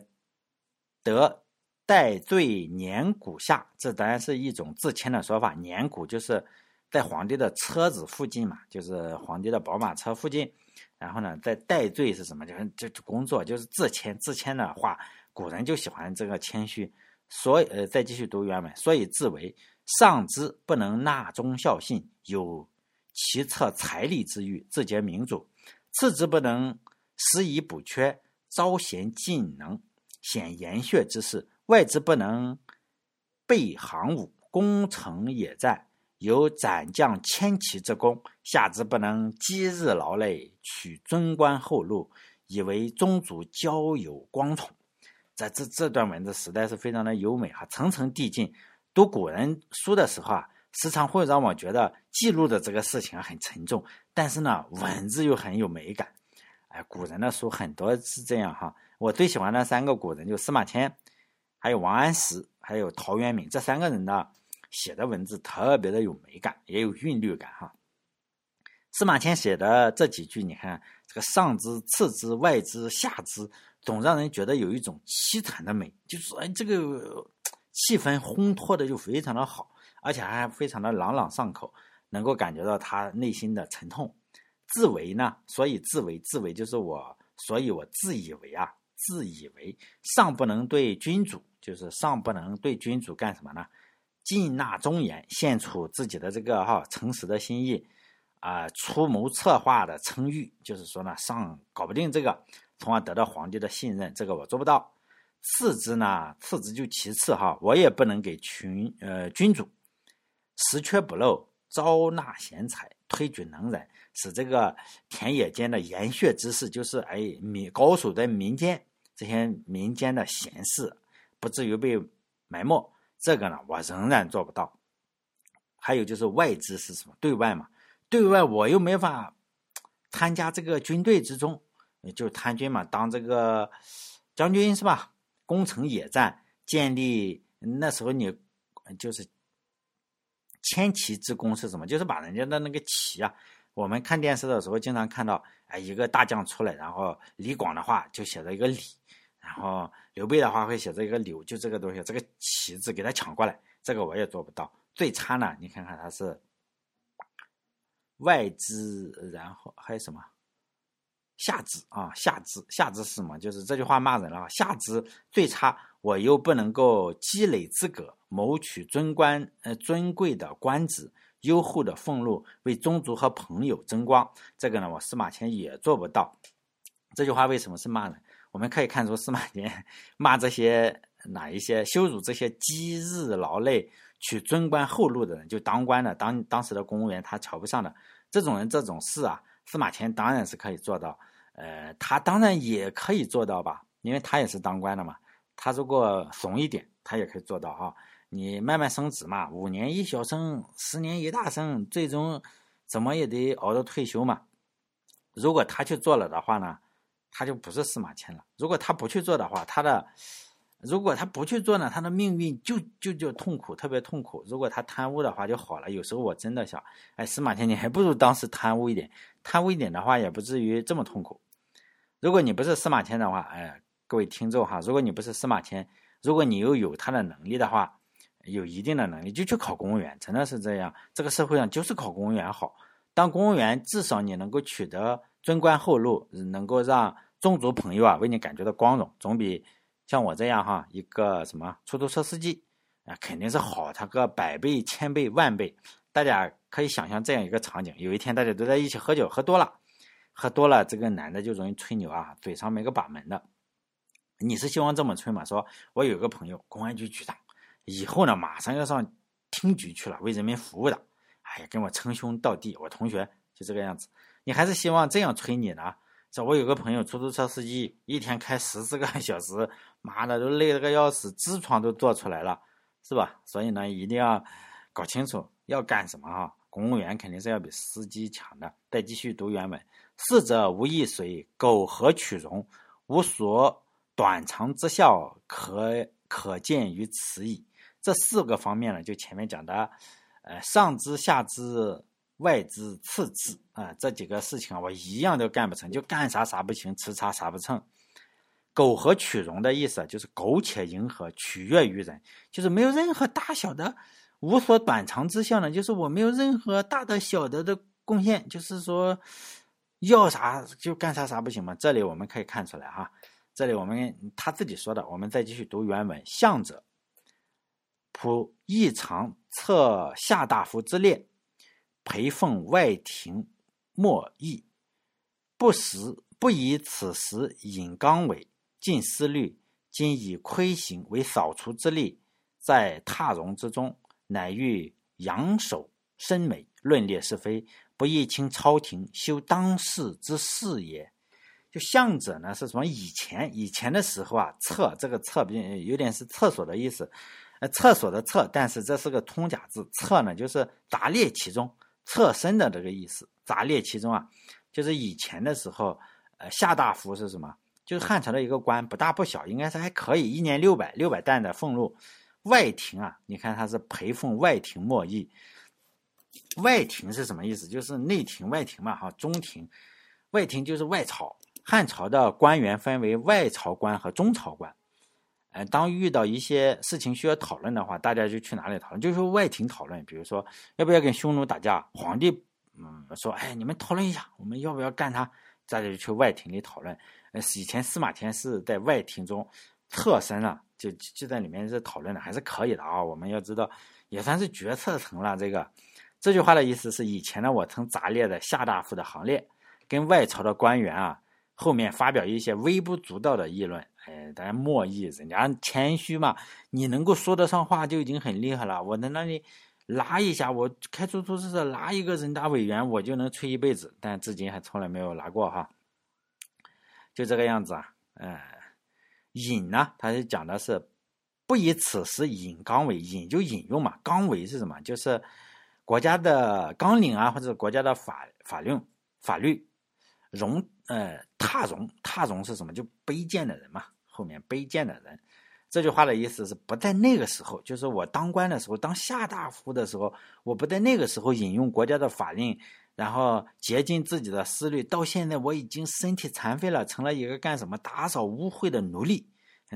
S1: 得代罪年谷下，这当然是一种自谦的说法。年谷就是在皇帝的车子附近嘛，就是皇帝的宝马车附近。然后呢，在代罪是什么？就是就工作，就是自谦。自谦的话，古人就喜欢这个谦虚。所以，呃，再继续读原文。所以自为上之不能纳忠孝信，有其策财力之欲，自节民主；次之不能施以补缺，招贤进能。显言血之事，外之不能备行伍，攻城野战，有斩将千骑之功；下之不能积日劳累，取尊官厚禄，以为宗族交友光宠。在这这段文字实在是非常的优美哈，层层递进。读古人书的时候啊，时常会让我觉得记录的这个事情很沉重，但是呢，文字又很有美感。哎，古人的书很多是这样哈。我最喜欢的三个古人就司马迁，还有王安石，还有陶渊明这三个人呢，写的文字特别的有美感，也有韵律感哈。司马迁写的这几句，你看这个上之、次之、外之、下之，总让人觉得有一种凄惨的美，就是哎，这个气氛烘托的就非常的好，而且还非常的朗朗上口，能够感觉到他内心的沉痛。自为呢，所以自为，自为就是我，所以我自以为啊。自以为上不能对君主，就是上不能对君主干什么呢？尽纳忠言，献出自己的这个哈诚实的心意啊，出谋策划的称誉，就是说呢，上搞不定这个，从而得到皇帝的信任，这个我做不到。次之呢，次之就其次哈，我也不能给群呃君主实缺不漏，招纳贤才，推举能人，使这个田野间的研学知识，就是哎民高手在民间这些民间的闲事，不至于被埋没。这个呢，我仍然做不到。还有就是外资是什么？对外嘛，对外我又没法参加这个军队之中，就参军嘛，当这个将军是吧？攻城野战，建立那时候你就是千骑之功是什么？就是把人家的那个旗啊，我们看电视的时候经常看到，哎，一个大将出来，然后李广的话就写了一个李，然后刘备的话会写这个刘，就这个东西，这个旗字给他抢过来，这个我也做不到。最差呢，你看看他是外资，然后还有什么？下肢啊，下肢，下肢是什么？就是这句话骂人了。下肢最差，我又不能够积累资格，谋取尊官呃尊贵的官职，优厚的俸禄，为宗族和朋友争光。这个呢，我司马迁也做不到。这句话为什么是骂人？我们可以看出司马迁 骂这些哪一些羞辱这些积日劳累取尊官厚禄的人，就当官的当当时的公务员，他瞧不上的这种人，这种事啊。司马迁当然是可以做到，呃，他当然也可以做到吧，因为他也是当官的嘛。他如果怂一点，他也可以做到哈。你慢慢升职嘛，五年一小升，十年一大升，最终怎么也得熬到退休嘛。如果他去做了的话呢，他就不是司马迁了。如果他不去做的话，他的。如果他不去做呢，他的命运就就就痛苦，特别痛苦。如果他贪污的话就好了。有时候我真的想，哎，司马迁你还不如当时贪污一点，贪污一点的话也不至于这么痛苦。如果你不是司马迁的话，哎，各位听众哈，如果你不是司马迁，如果你又有他的能力的话，有一定的能力就去考公务员，真的是这样。这个社会上就是考公务员好，当公务员至少你能够取得尊官厚禄，能够让宗族朋友啊为你感觉到光荣，总比。像我这样哈，一个什么出租车司机啊，肯定是好他个百倍、千倍、万倍。大家可以想象这样一个场景：有一天大家都在一起喝酒，喝多了，喝多了，这个男的就容易吹牛啊，嘴上没个把门的。你是希望这么吹吗？说我有个朋友，公安局局长，以后呢马上要上厅局去了，为人民服务的。哎呀，跟我称兄道弟，我同学就这个样子。你还是希望这样催你呢？这我有个朋友，出租车司机，一天开十四个 小时，妈的都累了个要死，痔疮都做出来了，是吧？所以呢，一定要搞清楚要干什么哈。公务员肯定是要比司机强的。再继续读原文：逝者无亦随，苟合取容，无所短长之效，可可见于此矣。这四个方面呢，就前面讲的，呃，上肢下肢。外资次之啊，这几个事情，我一样都干不成，就干啥啥不行，吃啥啥不成。苟合取容的意思就是苟且迎合，取悦于人，就是没有任何大小的无所短长之效呢，就是我没有任何大的小的的贡献，就是说要啥就干啥啥不行吗？这里我们可以看出来哈，这里我们他自己说的，我们再继续读原文。相者，仆异常策下大夫之列。陪奉外廷莫议，不时不以此时引纲纬，尽思虑。今以窥行为扫除之力，在踏容之中，乃欲扬首深美，论列是非，不亦清朝廷修当世之事也。就相者呢，是什么？以前以前的时候啊，厕这个厕有点是厕所的意思，厕所的厕，但是这是个通假字，厕呢就是杂列其中。侧身的这个意思，杂列其中啊，就是以前的时候，呃，下大夫是什么？就是汉朝的一个官，不大不小，应该是还可以，一年六百六百担的俸禄。外廷啊，你看他是陪奉外廷莫议。外廷是什么意思？就是内廷、外廷嘛，哈，中廷、外廷就是外朝。汉朝的官员分为外朝官和中朝官。哎，当遇到一些事情需要讨论的话，大家就去哪里讨论？就是外廷讨论。比如说，要不要跟匈奴打架？皇帝，嗯，说，哎，你们讨论一下，我们要不要干他？大家就去外廷里讨论。呃，以前司马迁是在外廷中侧身了，就就在里面是讨论的，还是可以的啊。我们要知道，也算是决策层了。这个这句话的意思是，以前呢，我曾杂列在下大夫的行列，跟外朝的官员啊，后面发表一些微不足道的议论。哎，大家莫意，人家谦虚嘛。你能够说得上话就已经很厉害了。我在那里，拉一下，我开出租车拉一个人大委员，我就能吹一辈子，但至今还从来没有拉过哈。就这个样子啊，呃，引呢，他是讲的是不以此时引纲为引，就引用嘛。纲为是什么？就是国家的纲领啊，或者国家的法法律法律容呃踏容踏容是什么？就卑贱的人嘛，后面卑贱的人。这句话的意思是不在那个时候，就是我当官的时候，当下大夫的时候，我不在那个时候引用国家的法令，然后竭尽自己的思虑。到现在我已经身体残废了，成了一个干什么打扫污秽的奴隶，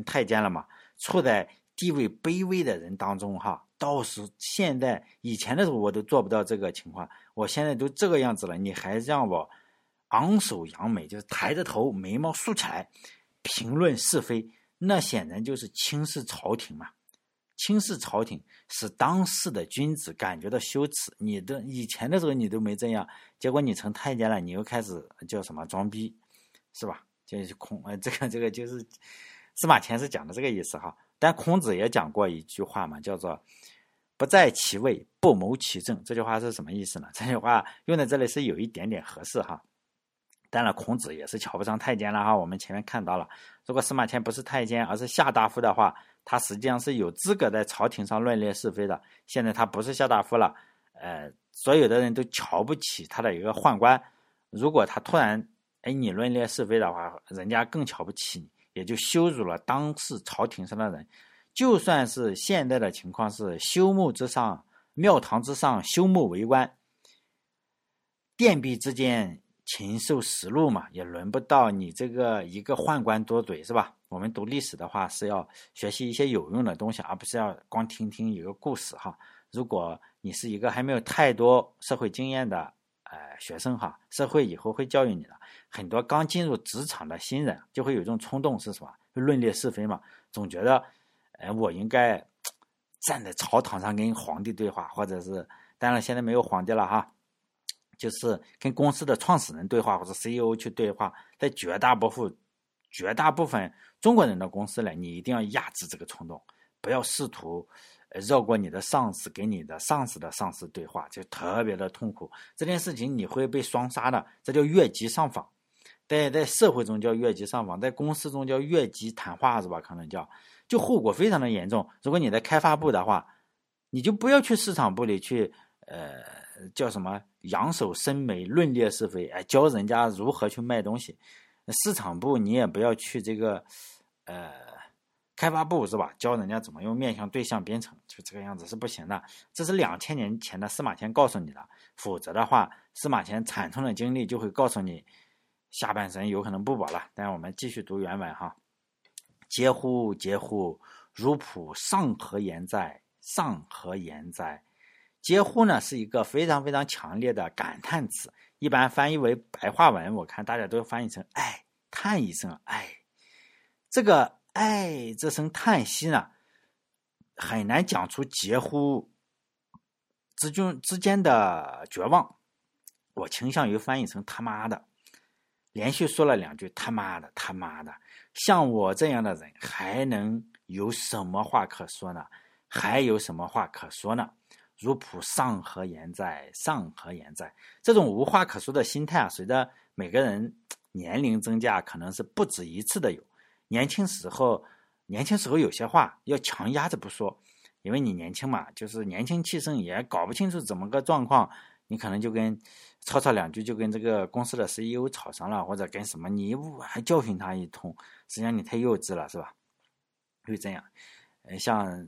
S1: 太监了嘛，处在地位卑微的人当中哈。倒是现在以前的时候我都做不到这个情况，我现在都这个样子了，你还让我昂首扬眉，就是抬着头，眉毛竖起来，评论是非。那显然就是轻视朝廷嘛，轻视朝廷使当世的君子感觉到羞耻。你的以前的时候你都没这样，结果你成太监了，你又开始叫什么装逼，是吧？就是孔呃，这个这个就是司马迁是讲的这个意思哈。但孔子也讲过一句话嘛，叫做“不在其位，不谋其政”。这句话是什么意思呢？这句话用在这里是有一点点合适哈。当然，孔子也是瞧不上太监了哈。我们前面看到了，如果司马迁不是太监，而是下大夫的话，他实际上是有资格在朝廷上论列是非的。现在他不是下大夫了，呃，所有的人都瞧不起他的一个宦官。如果他突然哎你论列是非的话，人家更瞧不起你，也就羞辱了当时朝廷上的人。就算是现在的情况是修木之上，庙堂之上，修木为官，殿壁之间。禽兽食禄嘛，也轮不到你这个一个宦官多嘴是吧？我们读历史的话是要学习一些有用的东西，而不是要光听听一个故事哈。如果你是一个还没有太多社会经验的呃学生哈，社会以后会教育你的。很多刚进入职场的新人就会有一种冲动是什么？论列是非嘛，总觉得，呃，我应该站在朝堂上跟皇帝对话，或者是，当然现在没有皇帝了哈。就是跟公司的创始人对话，或者 CEO 去对话，在绝大部分、绝大部分中国人的公司呢，你一定要压制这个冲动，不要试图绕过你的上司，跟你的上司的上司对话，就特别的痛苦。这件事情你会被双杀的，这叫越级上访。在在社会中叫越级上访，在公司中叫越级谈话，是吧？可能叫，就后果非常的严重。如果你在开发部的话，你就不要去市场部里去，呃。叫什么？扬手伸眉，论列是非，哎，教人家如何去卖东西。市场部你也不要去这个，呃，开发部是吧？教人家怎么用面向对象编程，就这个样子是不行的。这是两千年前的司马迁告诉你的，否则的话，司马迁惨痛的经历就会告诉你，下半生有可能不保了。但是我们继续读原文哈。嗟乎嗟乎！如仆尚何言哉？尚何言哉？嗟乎呢是一个非常非常强烈的感叹词，一般翻译为白话文，我看大家都翻译成“哎”，叹一声“哎”。这个“哎”这声叹息呢，很难讲出嗟乎之中之间的绝望。我倾向于翻译成“他妈的”，连续说了两句“他妈的，他妈的”。像我这样的人，还能有什么话可说呢？还有什么话可说呢？如普上何言哉？上何言哉？这种无话可说的心态啊，随着每个人年龄增加，可能是不止一次的有。年轻时候，年轻时候有些话要强压着不说，因为你年轻嘛，就是年轻气盛，也搞不清楚怎么个状况，你可能就跟吵吵两句，就跟这个公司的 CEO 吵上了，或者跟什么，你还教训他一通，实际上你太幼稚了，是吧？会这样，呃，像。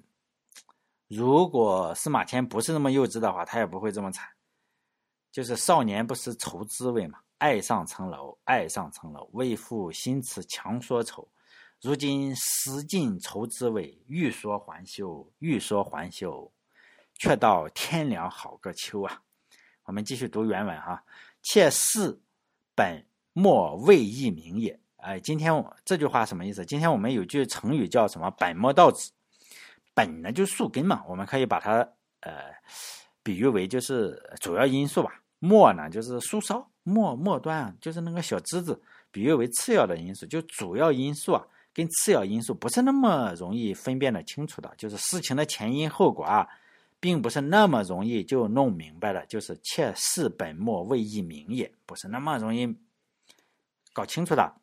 S1: 如果司马迁不是那么幼稚的话，他也不会这么惨。就是少年不识愁滋味嘛，爱上层楼，爱上层楼，为赋新词强说愁。如今识尽愁滋味，欲说还休，欲说还休，却道天凉好个秋啊！我们继续读原文哈，妾视本末未易明也。哎，今天这句话什么意思？今天我们有句成语叫什么？本末倒置。本呢就是树根嘛，我们可以把它呃比喻为就是主要因素吧。末呢就是树梢，末末端就是那个小枝子，比喻为次要的因素。就主要因素啊跟次要因素不是那么容易分辨的清楚的，就是事情的前因后果啊并不是那么容易就弄明白了，就是切事本末，未易明也，不是那么容易搞清楚的。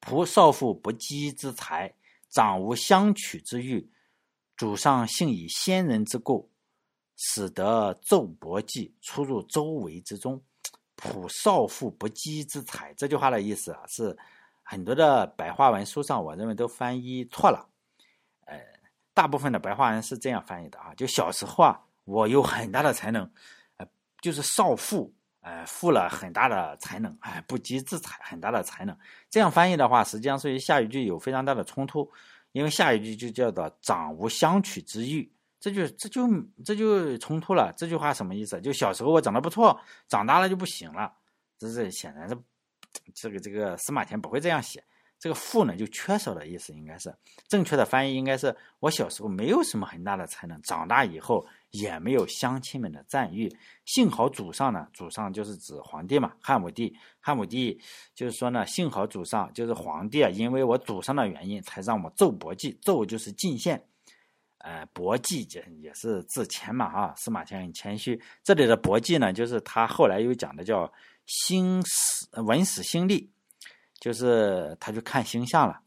S1: 仆少妇不羁之财，长无相取之欲，主上幸以先人之故，使得奏伯记出入周围之中。普少妇不羁之才，这句话的意思啊，是很多的白话文书上，我认为都翻译错了。呃，大部分的白话文是这样翻译的啊，就小时候啊，我有很大的才能，呃，就是少妇，呃，富了很大的才能，哎，不羁之才，很大的才能。这样翻译的话，实际上是与下一句有非常大的冲突，因为下一句就叫做长无相取之欲。这就这就这就冲突了。这句话什么意思？就小时候我长得不错，长大了就不行了。这这显然是这个这个司马迁不会这样写。这个“富”呢，就缺少的意思，应该是正确的翻译应该是我小时候没有什么很大的才能，长大以后也没有乡亲们的赞誉。幸好祖上呢，祖上就是指皇帝嘛，汉武帝。汉武帝就是说呢，幸好祖上就是皇帝啊，因为我祖上的原因，才让我奏伯记，奏就是进献。呃，伯记也也是自谦嘛，哈，司马迁很谦虚。这里的伯记呢，就是他后来又讲的叫星史文史星历，就是他去看星象了。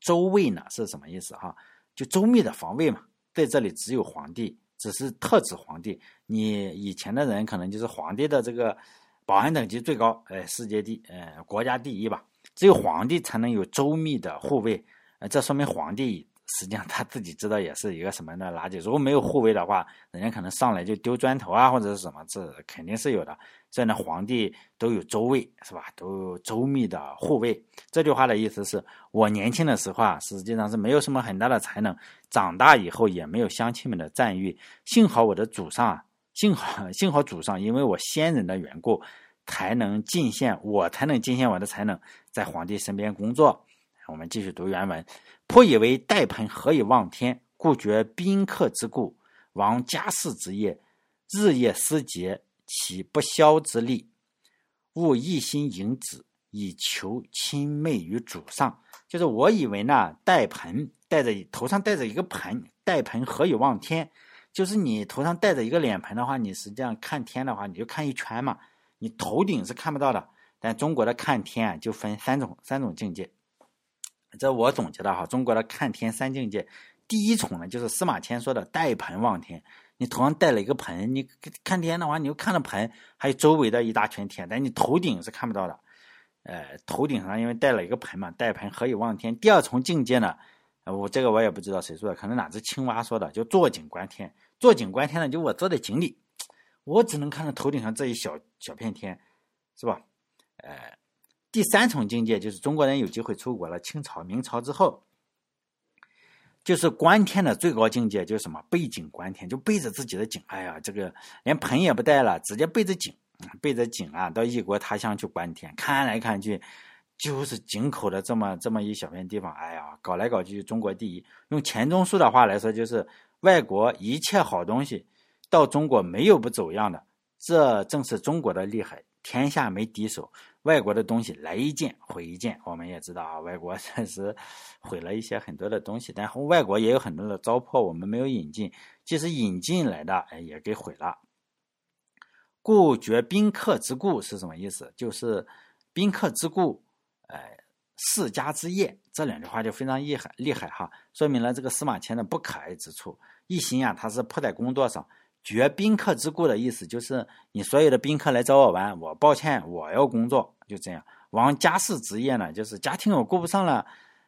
S1: 周卫呢是什么意思？哈，就周密的防卫嘛，在这里只有皇帝，只是特指皇帝。你以前的人可能就是皇帝的这个保安等级最高，哎，世界第呃国家第一吧，只有皇帝才能有周密的护卫，呃，这说明皇帝。实际上他自己知道也是一个什么样的垃圾。如果没有护卫的话，人家可能上来就丢砖头啊，或者是什么，这肯定是有的。这样的皇帝都有周卫，是吧？都有周密的护卫。这句话的意思是我年轻的时候啊，实际上是没有什么很大的才能，长大以后也没有乡亲们的赞誉。幸好我的祖上啊，幸好幸好祖上，因为我先人的缘故，才能尽献我才能尽献我的才能，在皇帝身边工作。我们继续读原文。颇以为戴盆何以望天？故绝宾客之故，王家事之业，日夜思竭其不肖之力，勿一心迎子以求亲媚于主上。就是我以为呢，戴盆戴着头上戴着一个盆，戴盆何以望天？就是你头上戴着一个脸盆的话，你实际上看天的话，你就看一圈嘛，你头顶是看不到的。但中国的看天啊就分三种三种境界。这我总结的哈，中国的看天三境界，第一重呢就是司马迁说的戴盆望天。你头上戴了一个盆，你看天的话，你就看到盆，还有周围的一大圈天，但你头顶是看不到的。呃，头顶上因为戴了一个盆嘛，戴盆何以望天？第二重境界呢，我这个我也不知道谁说的，可能哪只青蛙说的，就坐井观天。坐井观天呢，就我坐在井里，我只能看到头顶上这一小小片天，是吧？呃。第三重境界就是中国人有机会出国了。清朝、明朝之后，就是观天的最高境界，就是什么背井观天，就背着自己的井。哎呀，这个连盆也不带了，直接背着井，背着井啊，到异国他乡去观天。看来看去，就是井口的这么这么一小片地方。哎呀，搞来搞去，中国第一。用钱钟书的话来说，就是外国一切好东西到中国没有不走样的。这正是中国的厉害，天下没敌手。外国的东西来一件毁一件，我们也知道啊，外国确实毁了一些很多的东西，但外国也有很多的糟粕，我们没有引进，即使引进来的，哎，也给毁了。故绝宾客之故是什么意思？就是宾客之故，哎，世家之业，这两句话就非常厉害厉害哈，说明了这个司马迁的不可爱之处。一心啊，他是扑在工作上。绝宾客之故的意思就是，你所有的宾客来找我玩，我抱歉，我要工作，就这样。王家事职业呢，就是家庭我顾不上了，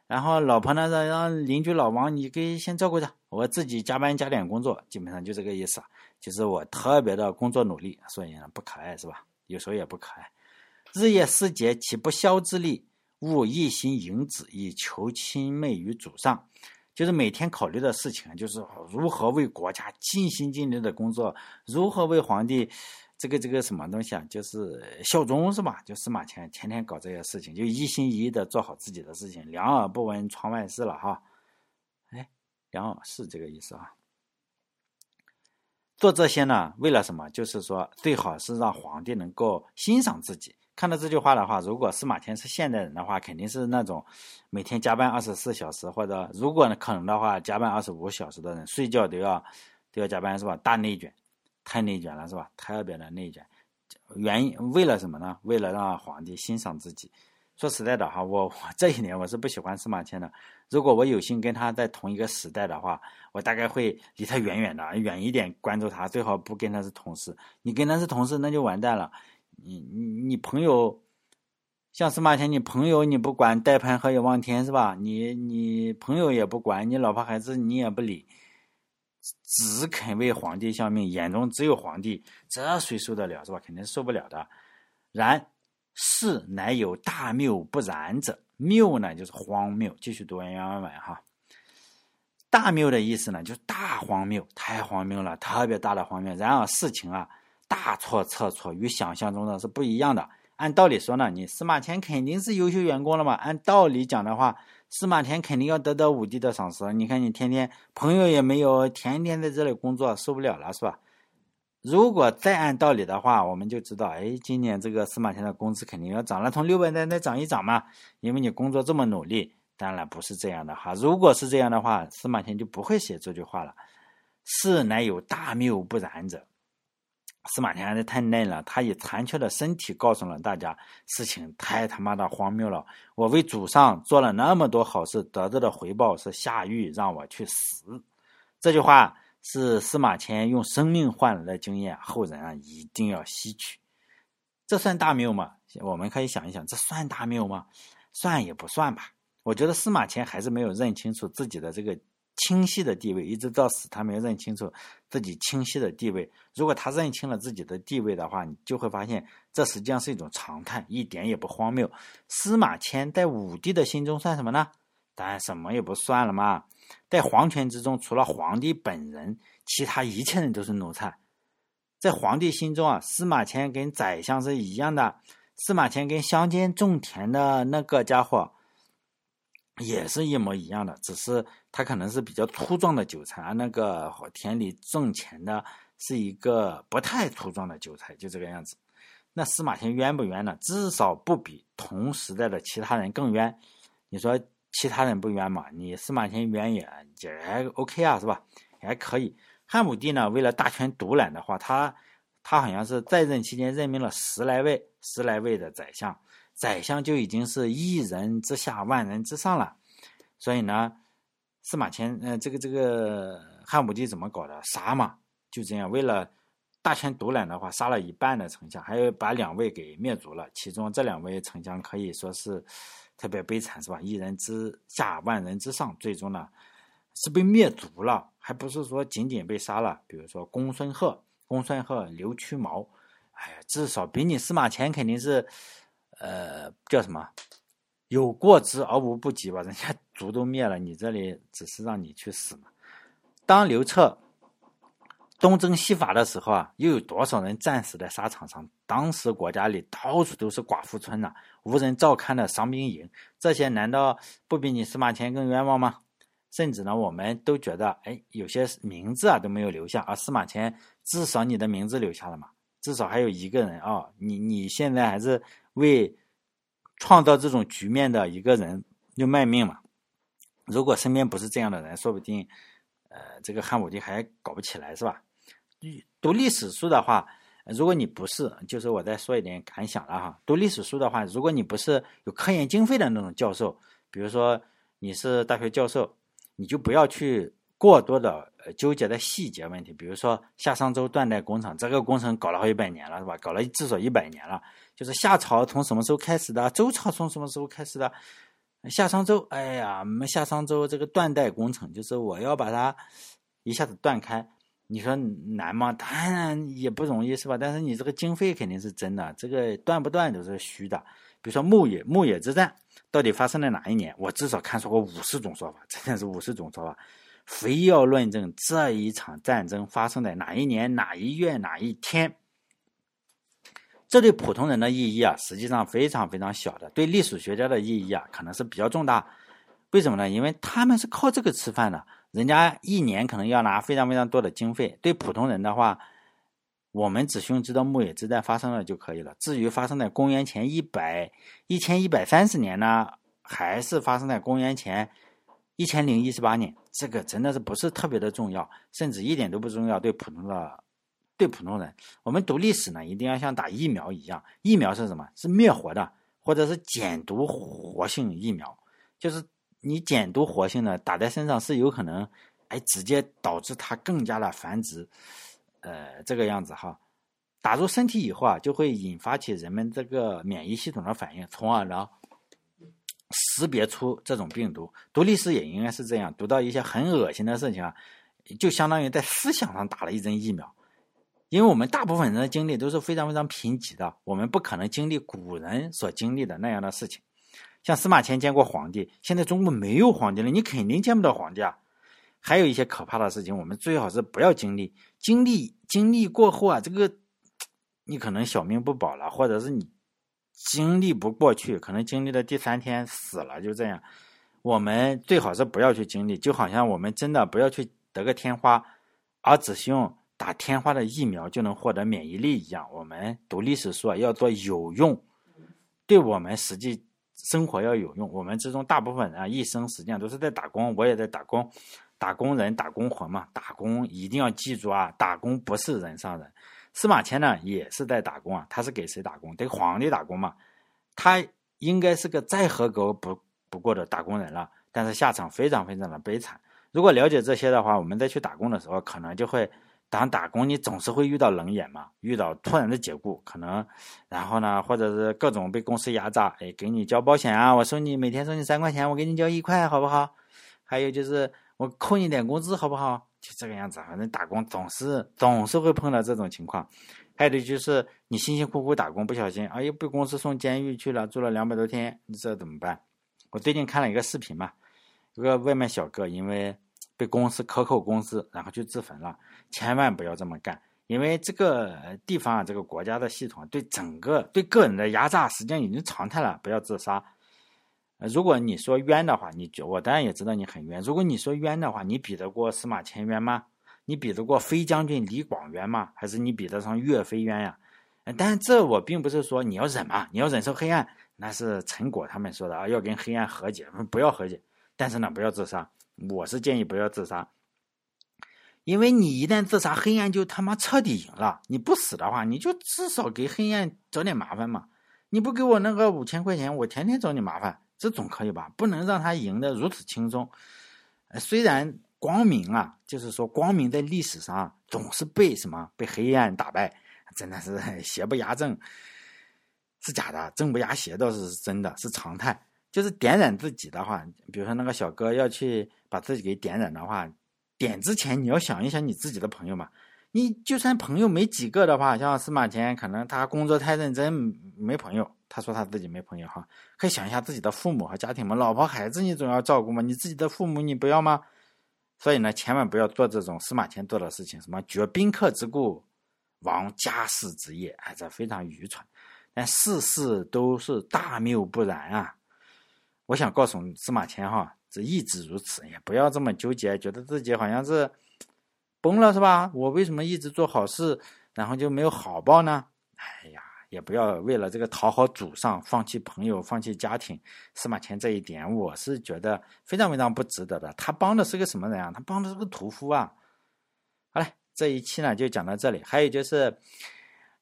S1: 然后老婆呢让让邻居老王你给先照顾着，我自己加班加点工作，基本上就这个意思。就是我特别的工作努力，所以呢不可爱是吧？有时候也不可爱。日夜思竭其不肖之力，勿一心迎子以求亲媚于主上。就是每天考虑的事情，就是如何为国家尽心尽力的工作，如何为皇帝，这个这个什么东西啊？就是效忠是吧？就司马迁天天搞这些事情，就一心一意的做好自己的事情，两耳不闻窗外事了哈。哎，两耳是这个意思啊。做这些呢，为了什么？就是说，最好是让皇帝能够欣赏自己。看到这句话的话，如果司马迁是现代人的话，肯定是那种每天加班二十四小时，或者如果可能的话，加班二十五小时的人，睡觉都要都要加班是吧？大内卷，太内卷了是吧？特别的内卷，原因为了什么呢？为了让皇帝欣赏自己。说实在的哈，我我这一年我是不喜欢司马迁的。如果我有幸跟他在同一个时代的话，我大概会离他远远的，远一点关注他，最好不跟他是同事。你跟他是同事，那就完蛋了。你你你朋友，像司马迁，你朋友你不管，戴攀和也望天是吧？你你朋友也不管，你老婆孩子你也不理，只肯为皇帝效命，眼中只有皇帝，这谁受得了是吧？肯定受不了的。然。是乃有大谬不然者，谬呢就是荒谬。继续读原文哈，大谬的意思呢就是大荒谬，太荒谬了，特别大的荒谬。然而事情啊大错特错，与想象中的是不一样的。按道理说呢，你司马迁肯定是优秀员工了嘛？按道理讲的话，司马迁肯定要得到武帝的赏识。你看你天天朋友也没有，天天在这里工作，受不了了是吧？如果再按道理的话，我们就知道，哎，今年这个司马迁的工资肯定要涨了，从六百再再涨一涨嘛，因为你工作这么努力。当然不是这样的哈，如果是这样的话，司马迁就不会写这句话了。是乃有大谬不然者，司马迁还是太嫩了，他以残缺的身体告诉了大家，事情太他妈的荒谬了。我为祖上做了那么多好事，得到的回报是下狱让我去死。这句话。是司马迁用生命换来的经验，后人啊一定要吸取。这算大谬吗？我们可以想一想，这算大谬吗？算也不算吧。我觉得司马迁还是没有认清楚自己的这个清晰的地位，一直到死他没有认清楚自己清晰的地位。如果他认清了自己的地位的话，你就会发现这实际上是一种常态，一点也不荒谬。司马迁在武帝的心中算什么呢？当然什么也不算了嘛。在皇权之中，除了皇帝本人，其他一切人都是奴才。在皇帝心中啊，司马迁跟宰相是一样的。司马迁跟乡间种田的那个家伙也是一模一样的，只是他可能是比较粗壮的韭菜，而那个田里种钱的是一个不太粗壮的韭菜，就这个样子。那司马迁冤不冤呢？至少不比同时代的其他人更冤。你说？其他人不冤嘛？你司马迁冤也也 OK 啊，是吧？还可以。汉武帝呢，为了大权独揽的话，他他好像是在任期间任命了十来位、十来位的宰相，宰相就已经是一人之下、万人之上了。所以呢，司马迁，呃，这个这个汉武帝怎么搞的？杀嘛，就这样。为了大权独揽的话，杀了一半的丞相，还有把两位给灭族了。其中这两位丞相可以说是。特别悲惨是吧？一人之下，万人之上，最终呢是被灭族了，还不是说仅仅被杀了。比如说公孙贺、公孙贺、刘屈毛，哎呀，至少比你司马迁肯定是，呃，叫什么有过之而无不及吧？人家族都灭了，你这里只是让你去死嘛。当刘彻。东征西伐的时候啊，又有多少人战死在沙场上？当时国家里到处都是寡妇村呐，无人照看的伤兵营，这些难道不比你司马迁更冤枉吗？甚至呢，我们都觉得，哎，有些名字啊都没有留下，而司马迁至少你的名字留下了嘛，至少还有一个人啊，你你现在还是为创造这种局面的一个人就卖命嘛。如果身边不是这样的人，说不定，呃，这个汉武帝还搞不起来，是吧？读历史书的话，如果你不是，就是我再说一点感想了哈。读历史书的话，如果你不是有科研经费的那种教授，比如说你是大学教授，你就不要去过多的纠结的细节问题。比如说夏商周断代工程，这个工程搞了好几百年了，是吧？搞了至少一百年了。就是夏朝从什么时候开始的？周朝从什么时候开始的？夏商周，哎呀，我们夏商周这个断代工程，就是我要把它一下子断开。你说难吗？当然也不容易，是吧？但是你这个经费肯定是真的，这个断不断都是虚的。比如说牧野牧野之战到底发生在哪一年？我至少看说过五十种说法，真的是五十种说法，非要论证这一场战争发生在哪一年、哪一月、哪一天。这对普通人的意义啊，实际上非常非常小的；对历史学家的意义啊，可能是比较重大。为什么呢？因为他们是靠这个吃饭的。人家一年可能要拿非常非常多的经费，对普通人的话，我们只需要知道牧野之战发生了就可以了。至于发生在公元前一百一千一百三十年呢，还是发生在公元前一千零一十八年，这个真的是不是特别的重要，甚至一点都不重要。对普通的，对普通人，我们读历史呢，一定要像打疫苗一样。疫苗是什么？是灭活的，或者是减毒活性疫苗。就是你减毒活性的打在身上，是有可能，哎，直接导致它更加的繁殖，呃，这个样子哈。打入身体以后啊，就会引发起人们这个免疫系统的反应，从而呢。识别出这种病毒，读历史也应该是这样，读到一些很恶心的事情啊，就相当于在思想上打了一针疫苗。因为我们大部分人的经历都是非常非常贫瘠的，我们不可能经历古人所经历的那样的事情。像司马迁见过皇帝，现在中国没有皇帝了，你肯定见不到皇帝啊。还有一些可怕的事情，我们最好是不要经历。经历经历过后啊，这个 你可能小命不保了，或者是你。经历不过去，可能经历的第三天死了，就这样。我们最好是不要去经历，就好像我们真的不要去得个天花，而只是用打天花的疫苗就能获得免疫力一样。我们读历史书啊，要做有用，对我们实际生活要有用。我们之中大部分人啊，一生实际上都是在打工，我也在打工，打工人打工魂嘛，打工一定要记住啊，打工不是人上人。司马迁呢也是在打工啊，他是给谁打工？给皇帝打工嘛。他应该是个再合格不不过的打工人了，但是下场非常非常的悲惨。如果了解这些的话，我们再去打工的时候，可能就会当打工，你总是会遇到冷眼嘛，遇到突然的解雇，可能，然后呢，或者是各种被公司压榨，哎，给你交保险啊，我收你每天收你三块钱，我给你交一块，好不好？还有就是我扣你点工资，好不好？就这个样子，反正打工总是总是会碰到这种情况。还有的就是你辛辛苦苦打工，不小心，哎呦被公司送监狱去了，住了两百多天，你这怎么办？我最近看了一个视频嘛，有个外卖小哥因为被公司克扣工资，然后就自焚了。千万不要这么干，因为这个地方啊，这个国家的系统对整个对个人的压榨，实际上已经常态了。不要自杀。如果你说冤的话，你我当然也知道你很冤。如果你说冤的话，你比得过司马迁冤吗？你比得过飞将军李广冤吗？还是你比得上岳飞冤呀？但这我并不是说你要忍嘛，你要忍受黑暗，那是陈果他们说的啊，要跟黑暗和解，不要和解。但是呢，不要自杀。我是建议不要自杀，因为你一旦自杀，黑暗就他妈彻底赢了。你不死的话，你就至少给黑暗找点麻烦嘛。你不给我那个五千块钱，我天天找你麻烦。这总可以吧？不能让他赢得如此轻松。虽然光明啊，就是说光明在历史上总是被什么被黑暗打败，真的是 邪不压正，是假的；正不压邪倒是真的，是常态。就是点燃自己的话，比如说那个小哥要去把自己给点燃的话，点之前你要想一想你自己的朋友嘛。你就算朋友没几个的话，像司马迁，可能他工作太认真，没朋友。他说他自己没朋友哈，可以想一下自己的父母和家庭嘛，老婆孩子你总要照顾嘛，你自己的父母你不要吗？所以呢，千万不要做这种司马迁做的事情，什么绝宾客之故，亡家室之业，哎，这非常愚蠢。但事事都是大谬不然啊！我想告诉司马迁哈，这一直如此，也不要这么纠结，觉得自己好像是崩了是吧？我为什么一直做好事，然后就没有好报呢？哎呀！也不要为了这个讨好祖上，放弃朋友，放弃家庭。司马迁这一点，我是觉得非常非常不值得的。他帮的是个什么人啊？他帮的是个屠夫啊！好嘞，这一期呢就讲到这里。还有就是，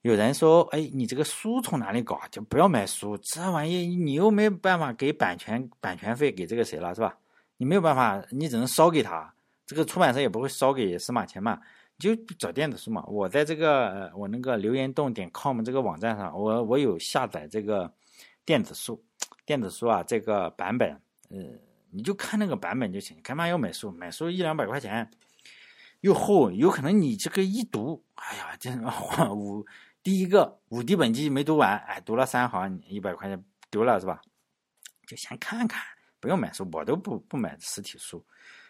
S1: 有人说，哎，你这个书从哪里搞？就不要买书，这玩意你又没办法给版权版权费给这个谁了，是吧？你没有办法，你只能烧给他。这个出版社也不会烧给司马迁嘛。就找电子书嘛，我在这个我那个留言洞点 com 这个网站上，我我有下载这个电子书，电子书啊这个版本，呃，你就看那个版本就行，干嘛要买书？买书一两百块钱，又厚，有可能你这个一读，哎呀，这五第一个五帝本纪没读完，哎，读了三行，一百块钱丢了是吧？就先看看，不用买书，我都不不买实体书，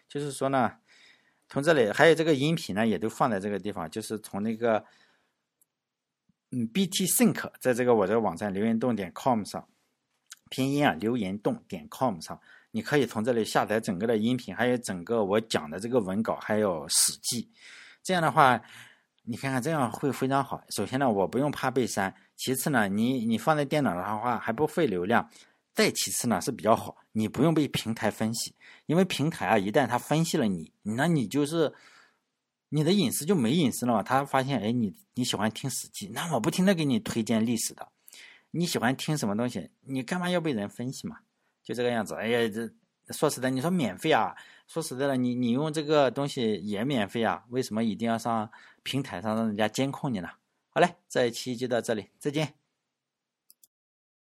S1: 就是说呢。从这里还有这个音频呢，也都放在这个地方，就是从那个嗯，BT Think 在这个我这个网站留言洞点 com 上，拼音啊，留言洞点 com 上，你可以从这里下载整个的音频，还有整个我讲的这个文稿，还有史记。这样的话，你看看这样会非常好。首先呢，我不用怕被删；其次呢，你你放在电脑上的话还不费流量；再其次呢是比较好，你不用被平台分析，因为平台啊一旦他分析了你，那你就是你的隐私就没隐私了嘛。他发现哎你你喜欢听史记，那我不停的给你推荐历史的，你喜欢听什么东西，你干嘛要被人分析嘛？就这个样子。哎呀这说实在，你说免费啊？说实在的，你你用这个东西也免费啊？为什么一定要上平台上让人家监控你呢？好嘞，这一期就到这里，再见。